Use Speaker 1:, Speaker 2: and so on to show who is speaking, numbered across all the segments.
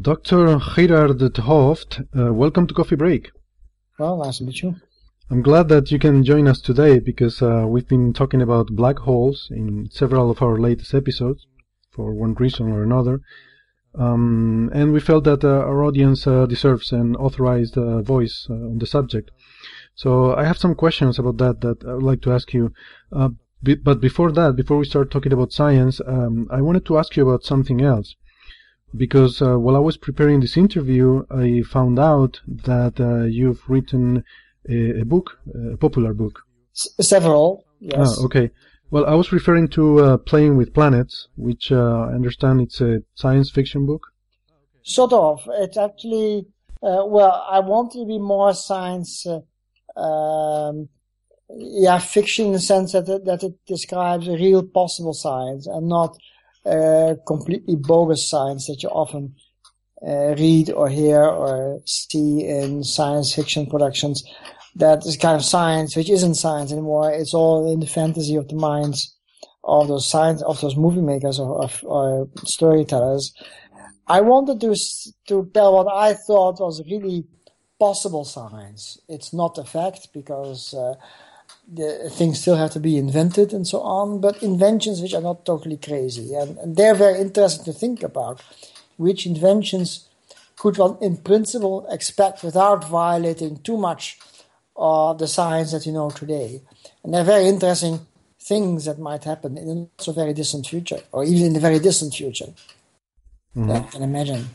Speaker 1: Dr. Gerard de Hooft, uh, welcome to Coffee Break.
Speaker 2: Well, nice to meet you.
Speaker 1: I'm glad that you can join us today because uh, we've been talking about black holes in several of our latest episodes for one reason or another. Um, and we felt that uh, our audience uh, deserves an authorized uh, voice uh, on the subject. So I have some questions about that that I would like to ask you. Uh, be, but before that, before we start talking about science, um, I wanted to ask you about something else because uh, while I was preparing this interview, I found out that uh, you've written a, a, book, a popular book.
Speaker 2: S- several, yes.
Speaker 1: Ah, okay. Well, I was referring to uh, Playing with Planets, which uh, I understand it's a science fiction book.
Speaker 2: Sort of. It's actually, uh, well, I want it to be more science, uh, um, yeah, fiction in the sense that it, that it describes real possible science and not uh, completely bogus science that you often uh, read or hear or see in science fiction productions. That is kind of science which isn't science anymore. It's all in the fantasy of the minds of those science of those movie makers or, or, or storytellers. I wanted to to tell what I thought was really possible science. It's not a fact because. Uh, the things still have to be invented and so on, but inventions which are not totally crazy. And, and they're very interesting to think about. Which inventions could one, in principle, expect without violating too much of the science that you know today? And they're very interesting things that might happen in a not so very distant future, or even in the very distant future. Mm-hmm. I can imagine.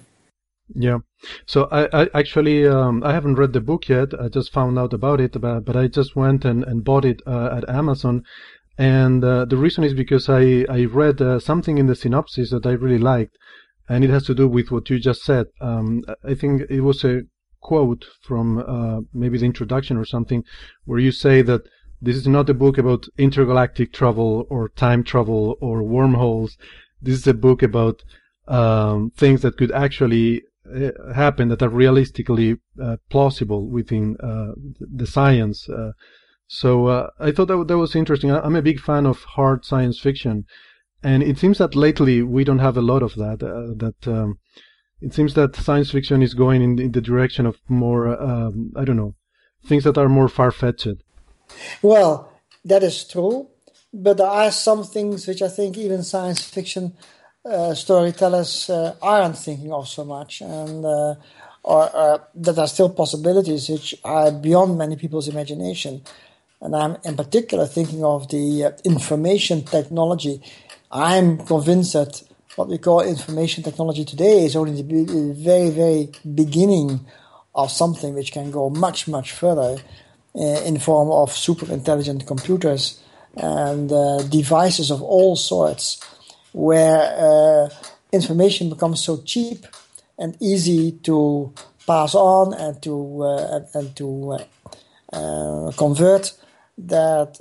Speaker 1: Yeah. So I, I actually um, I haven't read the book yet. I just found out about it, but, but I just went and, and bought it uh, at Amazon. And uh, the reason is because I I read uh, something in the synopsis that I really liked, and it has to do with what you just said. Um, I think it was a quote from uh, maybe the introduction or something, where you say that this is not a book about intergalactic travel or time travel or wormholes. This is a book about um, things that could actually happen that are realistically uh, plausible within uh, the science. so I thought that, that was interesting. I'm a big fan of hard science fiction, and it seems that lately we don't have a lot of that. that um, it seems that science fiction is going in, in the direction of more, um, I don't know, things that are more far fetched.
Speaker 2: Well, that is true, but there are some things which I think even science fiction uh, storytellers uh, aren't thinking of so much, and uh, or, that are still possibilities which are beyond many people's imagination. And I'm in particular thinking of the uh, information technology. I'm convinced that what we call information technology today is only the very, very beginning of something which can go much, much further uh, in form of super intelligent computers and uh, devices of all sorts where uh, information becomes so cheap and easy to pass on and to uh, and, and, to uh, convert that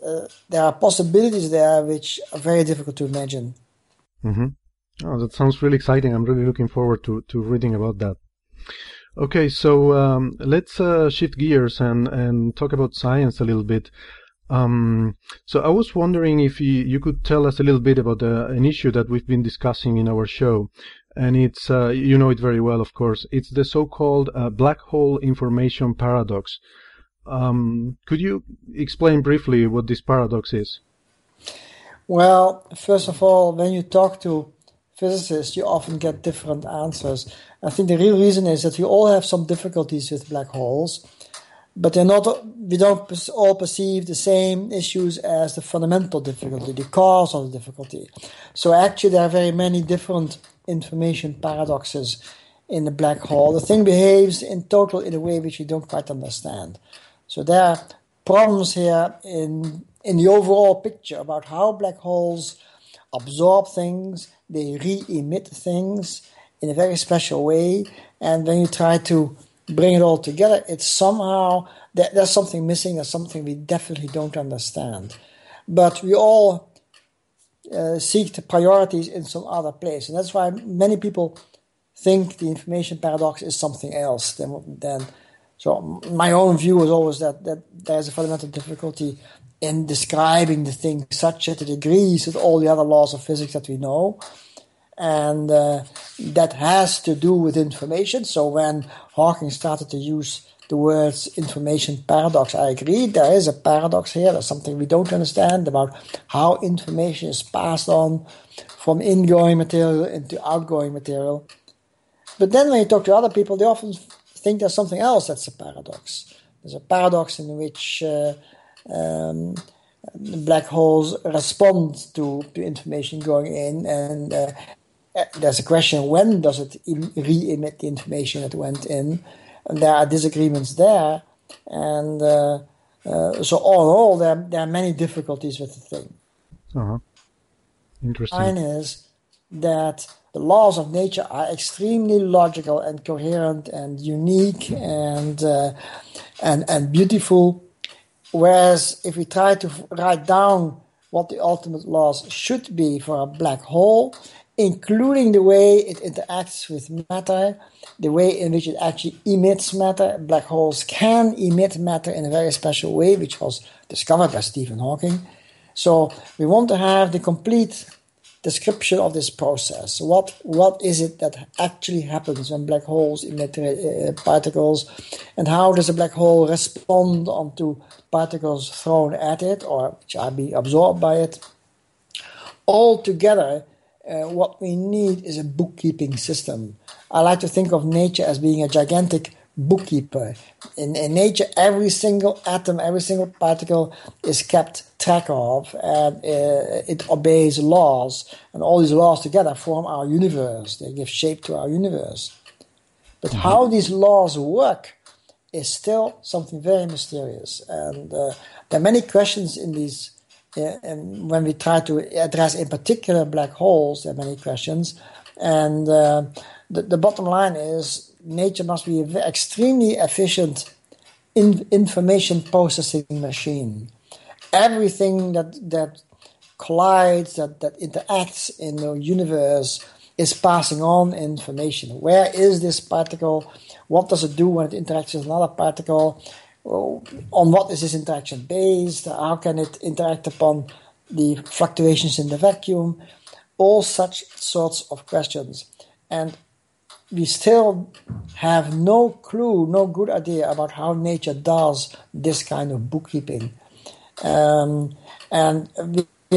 Speaker 2: there are possibilities there which are very difficult to imagine.
Speaker 1: Mm-hmm. Oh, that sounds really exciting. I'm really looking forward to, to reading about that. Okay, so um, let's uh, shift gears and, and talk about science a little bit. Um, so I was wondering if you, you, could tell us a little bit about uh, an issue that we've been discussing in our show, and it's uh, you know it very well, of course. It's the so-called uh, black hole information paradox. Um, could you explain briefly what this paradox is?
Speaker 2: Well, first of all, when you talk to physicists, you often get different answers. I think the real reason is that we all have some difficulties with black holes but they're not we don't all perceive the same issues as the fundamental difficulty the cause of the difficulty. So actually there are very many different information paradoxes in the black hole. The thing behaves in total in a way which we don't quite understand. So there are problems here in in the overall picture about how black holes absorb things, they re-emit things in a very special way, and when you try to bring it all together, it's somehow there's something missing, there's something we definitely don't understand. But we all uh, seek the priorities in some other place, and that's why many people think the information paradox is something else than than. So my own view is always that that there's a fundamental difficulty in describing the thing such that it agrees with all the other laws of physics that we know. And uh, that has to do with information. So when Hawking started to use the words information paradox, I agree. There is a paradox here. There's something we don't understand about how information is passed on from ingoing material into outgoing material. But then when you talk to other people, they often think there's something else that's a paradox. There's a paradox in which uh, um, black holes respond to, information going in, and uh, there's a question when does it re-emit the information that went in, and there are disagreements there, and uh, uh, so all in all, there there are many difficulties with the thing.
Speaker 1: Uh-huh. Interesting.
Speaker 2: Mine is that the laws of nature are extremely logical and coherent and unique and uh, and and beautiful Whereas if we try to write down what the ultimate laws should be for a black hole, including the way it interacts with matter, the way in which it actually emits matter. Black holes can emit matter in a very special way, which was discovered by Stephen Hawking. So we want to have the complete description of this process. What what is it that actually happens when black holes emit uh, particles, and how does a black hole respond onto particles thrown at it or which are being absorbed by it? All together, uh, what we need is a bookkeeping system. I like to think of nature as being a gigantic bookkeeper. In, in nature, every single atom, every single particle is kept track of, and uh, it obeys laws, and all these laws together form our universe. They give shape to our universe. But mm-hmm. how these laws work is still something very mysterious, and uh, there are many questions in these. Uh, and when we try to address, in particular, black holes, there are many questions, and uh, the, the bottom line is nature must be an extremely efficient in, information processing machine. Everything that that collides, that, that interacts in the universe is passing on information. Where is this particle? What does it do when it interacts with another particle? On what is this interaction based? How can it interact upon the fluctuations in the vacuum? All such sorts of questions. And we still have no clue, no good idea about how nature does this kind of bookkeeping. Um, and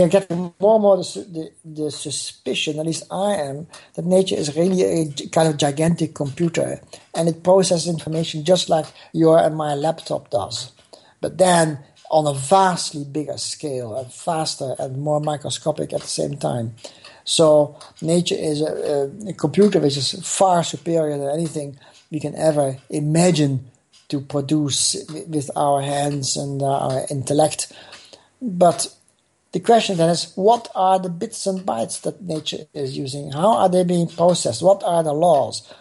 Speaker 2: are getting more and more the, the, the, suspicion, at least I am, that nature is really a kind of gigantic computer and it processes information just like your and my laptop does. But then on a vastly bigger scale and faster and more microscopic at the same time. So nature is a, a, computer which is far superior than anything we can ever imagine to produce with our hands and our intellect. But the question then is, what are the bits and bytes that nature is using? How are they being processed? What are the laws?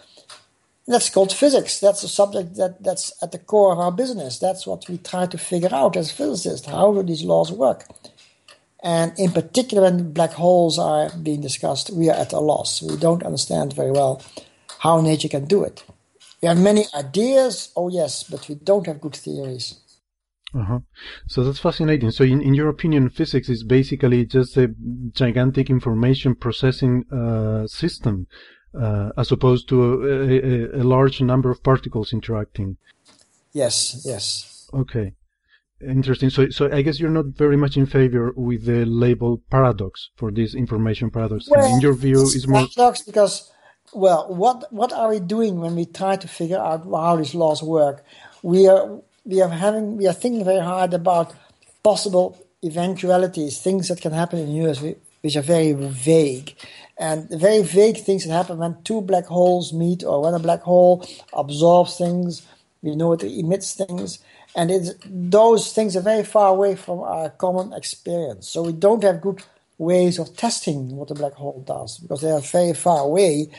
Speaker 2: That's called physics. That's a subject that, that's at the core of our business. That's what we try to figure out as physicists. How do these laws work? And in particular, when black holes are being discussed, we are at a loss. We don't understand very well how nature can do it. We have many ideas, oh yes, but we don't have good theories.
Speaker 1: Uh-huh. So that's fascinating. So, in, in your opinion, physics is basically just a gigantic information processing uh, system, uh, as opposed to a, a, a, large number of particles interacting.
Speaker 2: Yes. Yes.
Speaker 1: Okay. Interesting. So, so I guess you're not very much in favor with the label paradox for this information paradox.
Speaker 2: Well,
Speaker 1: in your view,
Speaker 2: it's,
Speaker 1: more
Speaker 2: paradox because, well, what what are we doing when we try to figure out how these laws work? We are we are having we are thinking very hard about possible eventualities, things that can happen in the universe, which are very vague. And the very vague things that happen when two black holes meet, or when a black hole absorbs things, we know it emits things and those things are very far away from our common experience. So we don't have good ways of testing what a black hole does because they are very far away.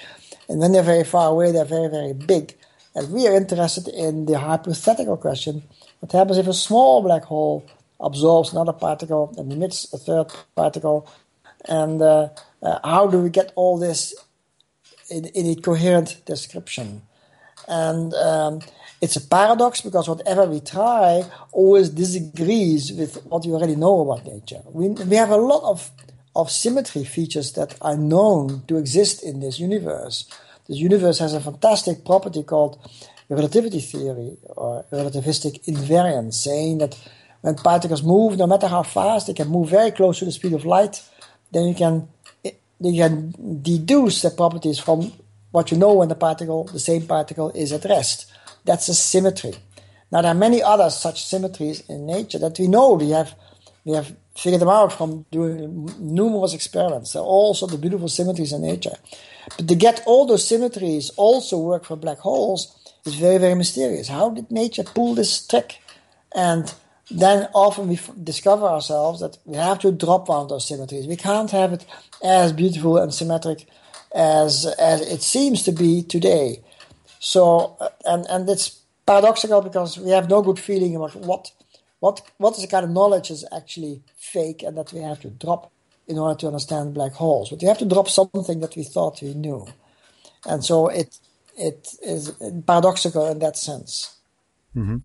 Speaker 2: And when they're very far away, they're very, very big. And we are interested in the hypothetical question what happens if a small black hole absorbs another particle and emits a third particle? And uh, uh, how do we get all this in, in a coherent description? And um, it's a paradox because whatever we try always disagrees with what we already know about nature. We, we have a lot of, of symmetry features that are known to exist in this universe. This universe has a fantastic property called relativity theory or relativistic invariance, saying that when particles move, no matter how fast, they can move very close to the speed of light, then you can you can deduce the properties from what you know when the particle, the same particle, is at rest. That's a symmetry. Now there are many other such symmetries in nature that we know we have we have figured them out from doing numerous experiments. There are also the beautiful symmetries in nature. But to get all those symmetries also work for black holes is very, very mysterious. How did nature pull this trick? And then often we discover ourselves that we have to drop one of those symmetries. We can't have it as beautiful and symmetric as as it seems to be today. So uh, and and it's paradoxical because we have no good feeling about what what what is the kind of knowledge is actually fake and that we have to drop in order to understand black holes. But we have to drop something that we thought we knew, and so it it is paradoxical in that sense.
Speaker 1: Mm-hmm.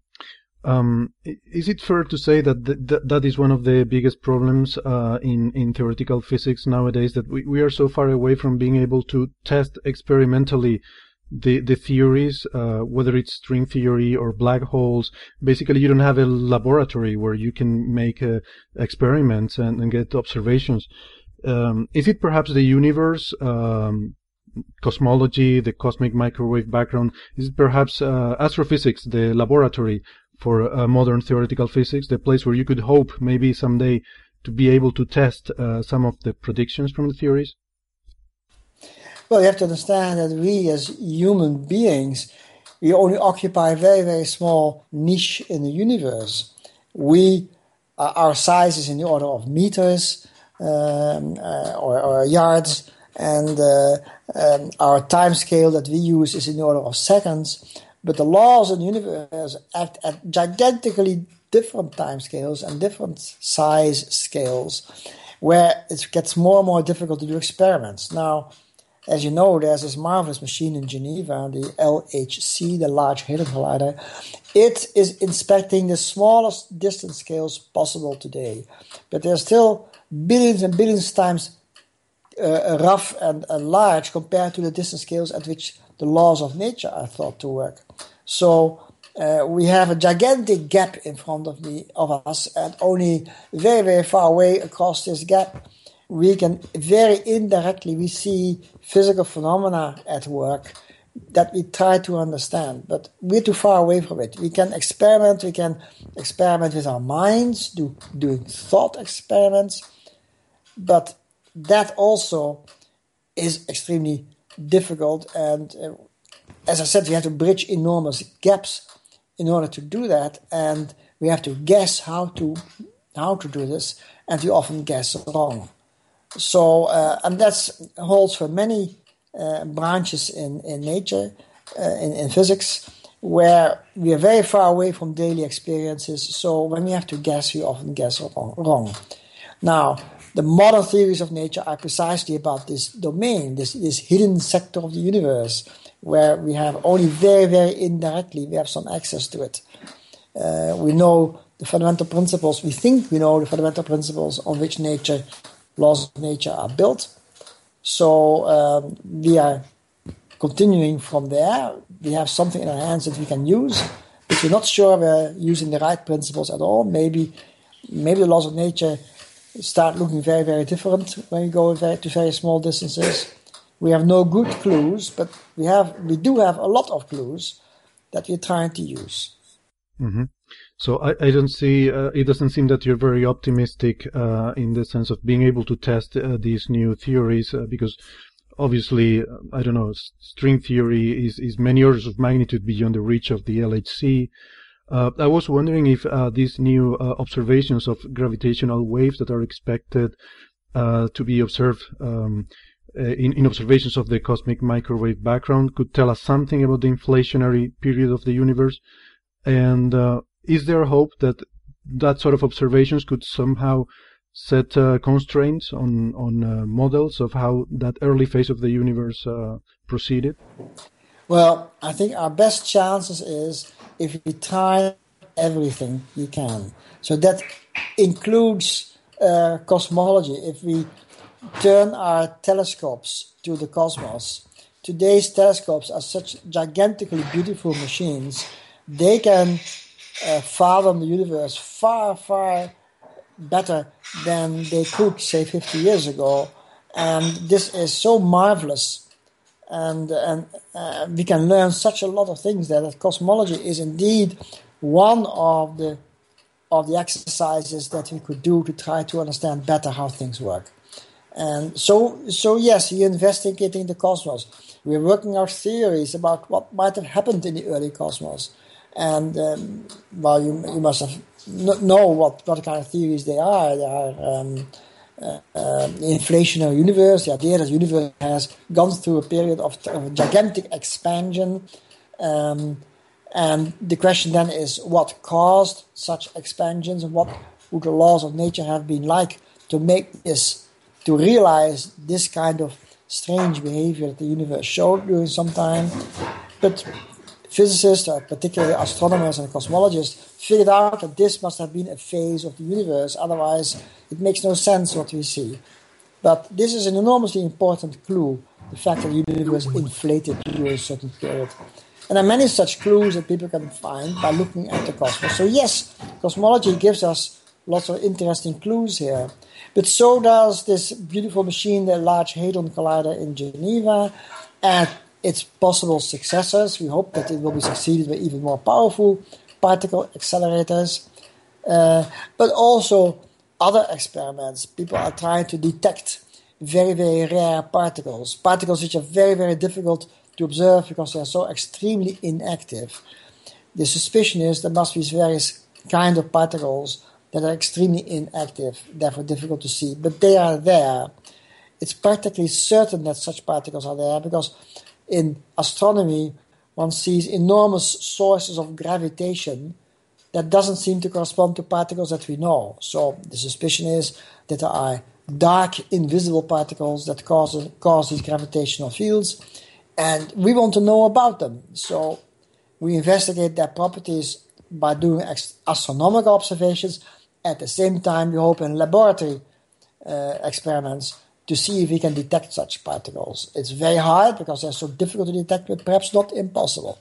Speaker 1: Um, is it fair to say that th- that is one of the biggest problems uh, in in theoretical physics nowadays? That we, we are so far away from being able to test experimentally the the theories, uh, whether it's string theory or black holes. Basically, you don't have a laboratory where you can make uh, experiments and, and, get observations. Um, is it perhaps the universe? Um, cosmology, the cosmic microwave background, is it perhaps uh, astrophysics, the laboratory for uh, modern theoretical physics, the place where you could hope maybe someday to be able to test uh, some of the predictions from the theories?
Speaker 2: Well, you have to understand that we as human beings, we only occupy a very, very small niche in the universe. We, uh, our size is in the order of meters um, uh, or, or, yards, and uh, um, our time scale that we use is in the order of seconds. But the laws of the universe act at gigantically different time scales and different size scales, where it gets more and more difficult to do experiments. Now, as you know, there's this marvelous machine in Geneva, the LHC, the Large Hadron Collider. It is inspecting the smallest distance scales possible today, but there's still billions and billions times uh, rough and, large compared to the distance scales at which the laws of nature are thought to work. So uh, we have a gigantic gap in front of me of us, and only very very far away across this gap, we can very indirectly we see physical phenomena at work that we try to understand, but we're too far away from it. We can experiment, we can experiment with our minds, do doing thought experiments, but that also is extremely difficult and uh, as I said, we have to bridge enormous gaps in order to do that, and we have to guess how to how to do this, and we often guess wrong. So, uh, and that holds for many uh, branches in in nature, uh, in, in physics, where we are very far away from daily experiences. So, when we have to guess, we often guess wrong. Now, the modern theories of nature are precisely about this domain, this, this hidden sector of the universe, where we have only very, very indirectly we have some access to it. Uh, we know the fundamental principles. We think we know the fundamental principles on which nature, laws of nature, are built. So um, we are continuing from there. We have something in our hands that we can use, but we're not sure we're using the right principles at all. Maybe, maybe the laws of nature start looking very, very different when you go to very small distances we have no good clues, but we have we do have a lot of clues that we're trying to use.
Speaker 1: Mm-hmm. So I, I, don't see. Uh, it doesn't seem that you're very optimistic uh, in the sense of being able to test uh, these new theories, uh, because obviously, uh, I don't know, string theory is is many orders of magnitude beyond the reach of the LHC. Uh, I was wondering if these new observations of gravitational waves that are expected uh, to be observed um, in, in, observations of the cosmic microwave background could tell us something about the inflationary period of the universe. And uh, is there hope that that sort of observations could somehow set uh, constraints on on uh, models of how that early phase of the universe uh, proceeded?
Speaker 2: Well, I think our best chances is if we try everything you can. So that includes uh, cosmology. If we turn our telescopes to the cosmos, today's telescopes are such gigantically beautiful machines. They can uh, fathom the universe far, far better than they could, say, 50 years ago. And this is so marvelous. And, and uh, we can learn such a lot of things there that cosmology is indeed one of the of the exercises that we could do to try to understand better how things work. And so, so yes, we're investigating the cosmos. We're working out theories about what might have happened in the early cosmos. And um, well, you, you must have know what, what kind of theories they are. They are um, uh, uh, inflationary universe. The idea that the universe has gone through a period of, of gigantic expansion. Um, and the question then is what caused such expansions and what would the laws of nature have been like to make this, to realize this kind of strange behavior that the universe showed during some time. But physicists, or particularly astronomers and cosmologists, figured out that this must have been a phase of the universe, otherwise, it makes no sense what we see. But this is an enormously important clue the fact that the universe inflated during a certain period. And there are many such clues that people can find by looking at the cosmos. So, yes, cosmology gives us lots of interesting clues here. But so does this beautiful machine, the Large Hadron Collider in Geneva, and its possible successors. We hope that it will be succeeded by even more powerful particle accelerators, uh, but also other experiments. People are trying to detect very, very rare particles, particles which are very, very difficult to observe because they are so extremely inactive. The suspicion is there must be various kind of particles that are extremely inactive, therefore difficult to see, but they are there. It's practically certain that such particles are there because in astronomy one sees enormous sources of gravitation that doesn't seem to correspond to particles that we know. So the suspicion is that there are dark, invisible particles that cause, cause these gravitational fields and we want to know about them. So we investigate their properties by doing astronomical observations. At the same time, we hope in laboratory uh, experiments to see if we can detect such particles. It's very hard because they're so difficult to detect, but perhaps not impossible.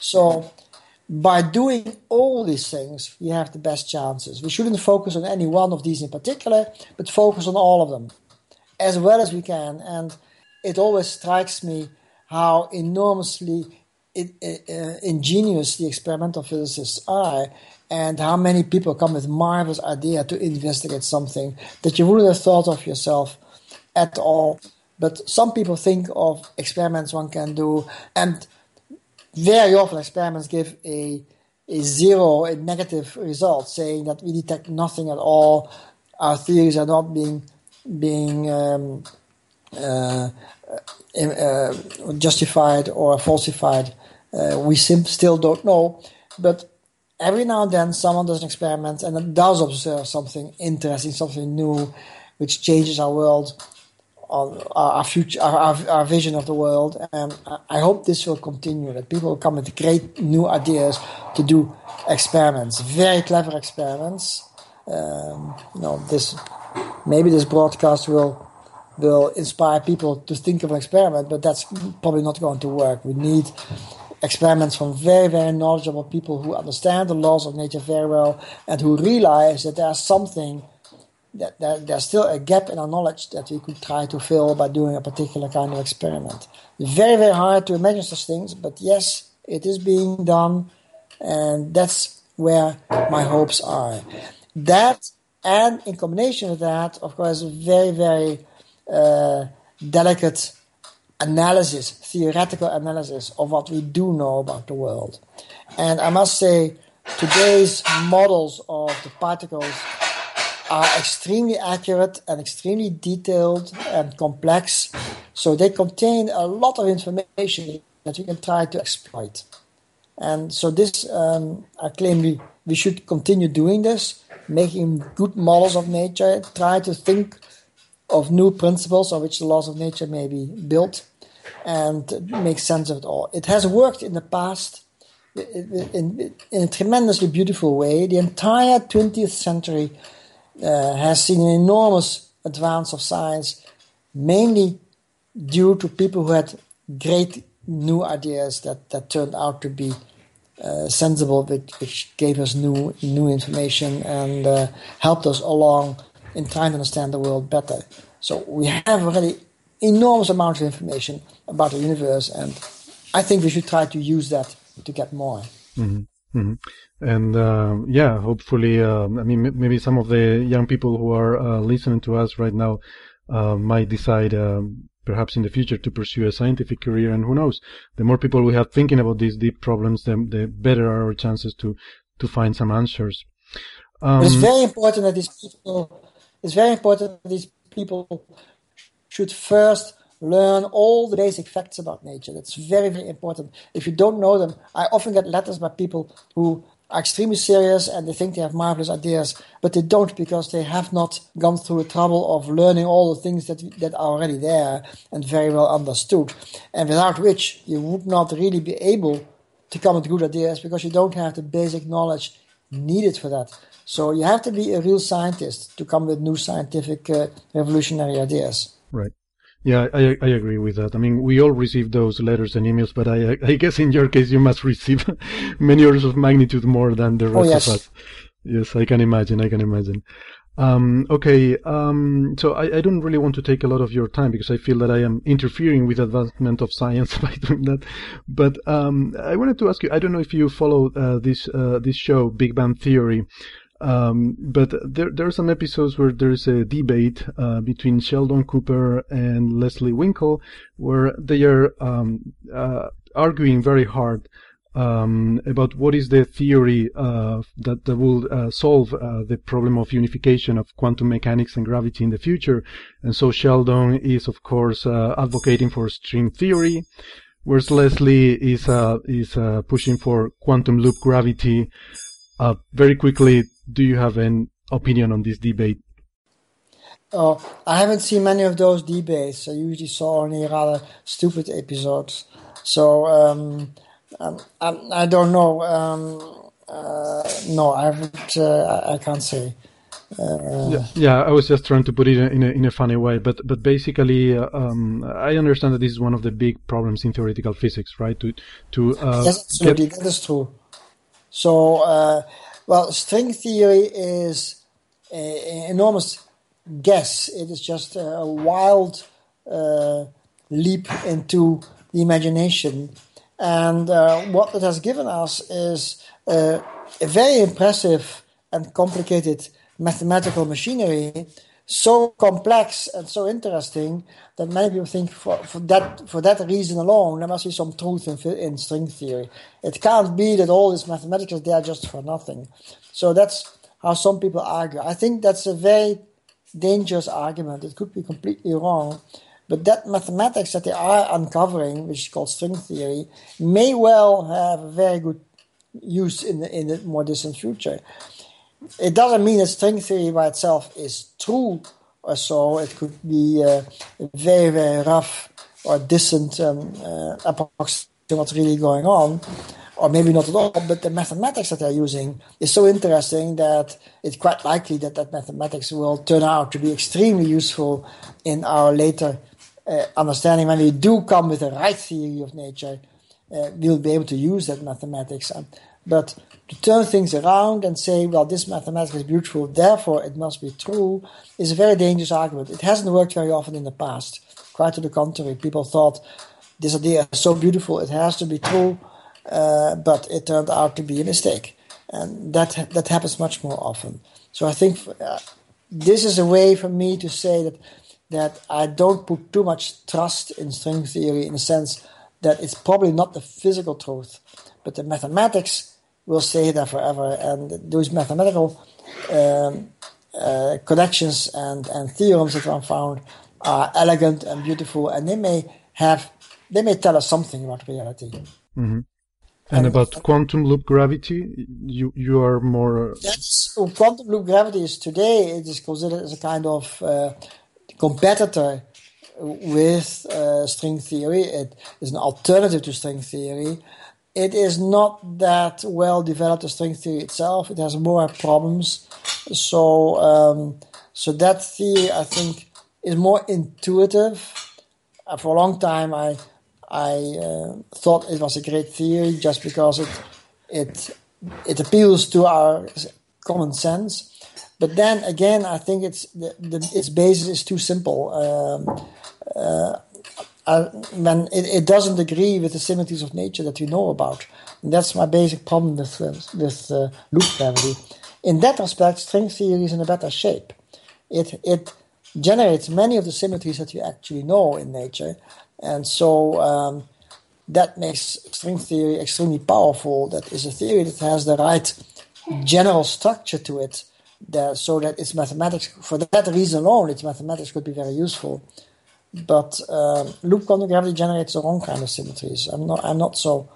Speaker 2: So by doing all these things, we have the best chances. We shouldn't focus on any one of these in particular, but focus on all of them as well as we can. And it always strikes me how enormously uh, ingenious the experimental physicists are and how many people come with marvelous idea to investigate something that you wouldn't have thought of yourself at all. But some people think of experiments one can do, and very often experiments give a a zero, a negative result, saying that we detect nothing at all. Our theories are not being being um, uh, uh, justified or falsified. Uh, we still don't know, but every now and then someone does an experiment and does observe something interesting, something new, which changes our world, our, our future, our, our, vision of the world. And I hope this will continue. That people will come with great new ideas to do experiments, very clever experiments. Um, you know, this maybe this broadcast will will inspire people to think of an experiment, but that's probably not going to work. We need experiments from very, very knowledgeable people who understand the laws of nature very well and who realize that there's something that, that there's still a gap in our knowledge that we could try to fill by doing a particular kind of experiment. Very, very hard to imagine such things, but yes, it is being done, and that's where my hopes are. That, and in combination with that, of course, very, very uh, delicate analysis, theoretical analysis of what we do know about the world. And I must say, today's models of the particles are extremely accurate and extremely detailed and complex. So they contain a lot of information that we can try to exploit. And so this, um, I claim we, we should continue doing this, making good models of nature, try to think of new principles on which the laws of nature may be built, and make sense of it all. It has worked in the past in, in a tremendously beautiful way. The entire 20th century has seen an enormous advance of science, mainly due to people who had great new ideas that, that turned out to be uh, sensible, which, which, gave us new new information and uh, helped us along in trying to understand the world better. So we have already enormous amounts of information about the universe, and I think we should try to use that to get more.
Speaker 1: Mm-hmm. Mm-hmm. And uh, yeah, hopefully, uh, I mean, maybe some of the young people who are uh, listening to us right now uh, might decide, um, perhaps in the future, to pursue a scientific career. And who knows? The more people we have thinking about these deep problems, the, the better are our chances to to find some answers.
Speaker 2: Um, it's very important that these people. It's very important that these people should first learn all the basic facts about nature. That's very, very important. If you don't know them, I often get letters by people who are extremely serious and they think they have marvelous ideas, but they don't because they have not gone through the trouble of learning all the things that that are already there and very well understood, and without which you would not really be able to come with good ideas because you don't have the basic knowledge needed for that. So you have to be a real scientist to come with new scientific uh, revolutionary ideas.
Speaker 1: Right. Yeah, I, I agree with that. I mean, we all receive those letters and emails, but I, I guess in your case, you must receive many orders of magnitude more than the rest oh, yes. of us. Yes, I can imagine. I can imagine. Um, okay, um, so I, I, don't really want to take a lot of your time because I feel that I am interfering with advancement of science by doing that. But um, I wanted to ask you. I don't know if you follow uh, this uh, this show, Big Bang Theory. Um, but there, there are some episodes where there's a debate uh, between Sheldon Cooper and Leslie Winkle, where they are um, uh, arguing very hard um, about what is the theory uh, that, that will uh, solve uh, the problem of unification of quantum mechanics and gravity in the future. And so Sheldon is, of course, uh, advocating for string theory, whereas Leslie is is pushing for quantum loop gravity. Very quickly, do you have an opinion on this debate?
Speaker 2: Oh, I haven't seen many of those debates. I usually saw only rather stupid episodes. So um, um, um I don't know. Um, uh, no, I haven't. Uh, I can't say.
Speaker 1: Uh, yeah, yeah, I was just trying to put it in a, in a funny way, but but basically, uh, um, I understand that this is one of the big problems in theoretical physics, right? To to
Speaker 2: uh, yes, absolutely, get... that is true. So uh, well, string theory is an enormous guess. It is just a wild uh, leap into the imagination. And uh, what it has given us is uh, a very impressive and complicated mathematical machinery so complex and so interesting that many people think for, for that for that reason alone there must be some truth in, in string theory. It can't be that all this mathematics is there just for nothing. So that's how some people argue. I think that's a very dangerous argument. It could be completely wrong. But that mathematics that they are uncovering, which is called string theory, may well have a very good use in the, in the more distant future it doesn't mean that string theory by itself is true or so. It could be uh, very, very rough or distant um, uh, approximation to what's really going on, or maybe not at all. But the mathematics that they're using is so interesting that it's quite likely that that mathematics will turn out to be extremely useful in our later uh, understanding. When we do come with the right theory of nature, uh, we'll be able to use that mathematics. but to turn things around and say, well, this mathematics is beautiful, therefore it must be true, is a very dangerous argument. It hasn't worked very often in the past. Quite to the contrary, people thought this idea is so beautiful, it has to be true, uh, but it turned out to be a mistake. And that, that happens much more often. So I think uh, this is a way for me to say that, that I don't put too much trust in string theory in the sense that it's probably not the physical truth, but the mathematics will stay there forever. And those mathematical um, uh, connections and, and theorems that are found are elegant and beautiful, and they may have they may tell us something about reality.
Speaker 1: Mm-hmm. And, and, about quantum loop gravity, you you are more.
Speaker 2: That's, well, quantum loop gravity is today it is considered as a kind of uh, competitor with uh, string theory. It is an alternative to string theory. It is not that well developed as string theory itself. It has more problems. So um, so that theory I think is more intuitive. Uh, for a long time I I uh, thought it was a great theory just because it it it appeals to our common sense. But then again, I think it's the, the, its basis is too simple. Um, uh, uh, when it, it, doesn't agree with the symmetries of nature that we know about. And that's my basic problem with with uh, loop gravity. In that respect, string theory is in a better shape. It it generates many of the symmetries that we actually know in nature, and so um, that makes string theory extremely powerful. That is a theory that has the right general structure to it, that, so that its mathematics, for that reason alone, its mathematics could be very useful. But um, loop quantum gravity generates the wrong kind of symmetries. I'm not. I'm not so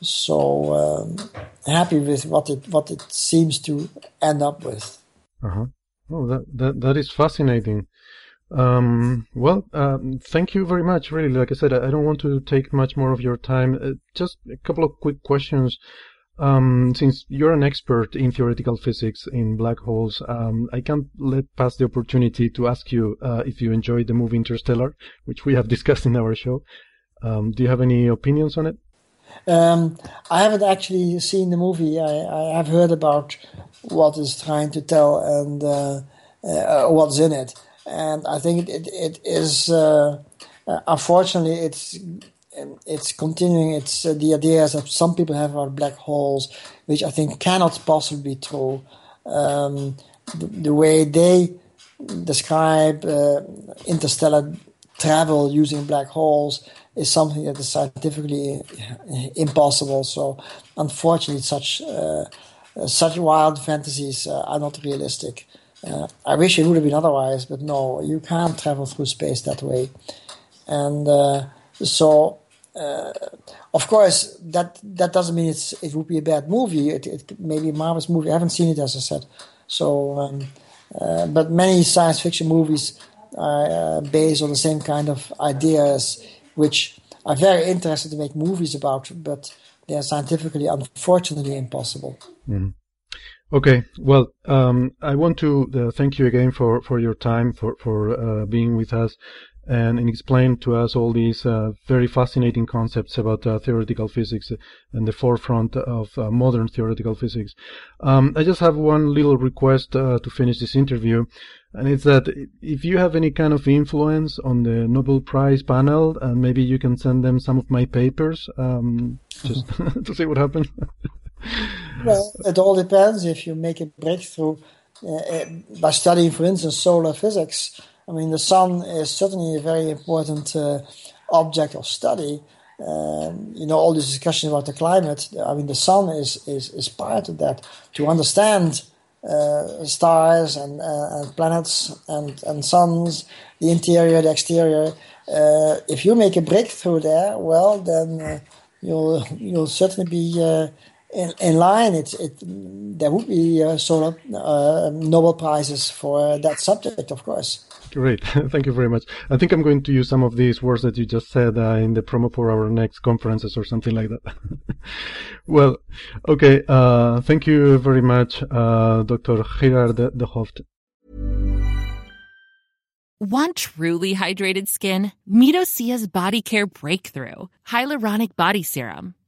Speaker 2: so um, happy with what it what it seems to end up with.
Speaker 1: Uh huh. Oh, that that that is fascinating. Um, well, um, thank you very much. Really, like I said, I, I don't want to take much more of your time. Uh, just a couple of quick questions. Um, since you're an expert in theoretical physics in black holes, um, I can't let pass the opportunity to ask you uh, if you enjoyed the movie Interstellar, which we have discussed in our show. Um, do you have any opinions on it?
Speaker 2: Um, I haven't actually seen the movie. I, I, have heard about what is trying to tell and uh, uh, what's in it and I think it, it is uh, uh, unfortunately it's it's continuing. It's uh, the ideas that some people have about black holes, which I think cannot possibly be true. Um, the, the, way they describe uh, interstellar travel using black holes is something that is scientifically impossible. So, unfortunately, such uh, such wild fantasies uh, are not realistic. Uh, I wish it would have been otherwise, but no, you can't travel through space that way. And uh, so, uh, of course, that that doesn't mean it's it would be a bad movie. It, it may be a marvelous movie. I haven't seen it, as I said. So, um, uh, but many science fiction movies are uh, based on the same kind of ideas, which are very interesting to make movies about, but they are scientifically, unfortunately, impossible.
Speaker 1: Mm. Okay, well, um, I want to uh, thank you again for, for your time, for, for uh, being with us and, and explain to us all these uh, very fascinating concepts about uh, theoretical physics and the forefront of uh, modern theoretical physics. Um, I just have one little request uh, to finish this interview, and it's that if you have any kind of influence on the Nobel Prize panel, and maybe you can send them some of my papers, um, just to see what happens.
Speaker 2: well, it all depends. If you make a breakthrough uh, uh, by studying, for instance, solar physics, I mean, the sun is certainly a very important uh, object of study. Um, you know, all this discussion about the climate, I mean, the sun is, is, is part of that. To understand uh, stars and, uh, and, planets and, and suns, the interior, the exterior, uh, if you make a breakthrough there, well, then you'll, you'll certainly be in, in line, it's it there would be uh, sort of uh, Nobel prizes for that subject, of course.
Speaker 1: Great, thank you very much. I think I'm going to use some of these words that you just said uh, in the promo for our next conferences or something like that. well, okay, uh, thank you very much, uh, Dr. Gerard de, de Hooft.
Speaker 3: Want truly hydrated skin? Meet Body Care Breakthrough Hyaluronic Body Serum.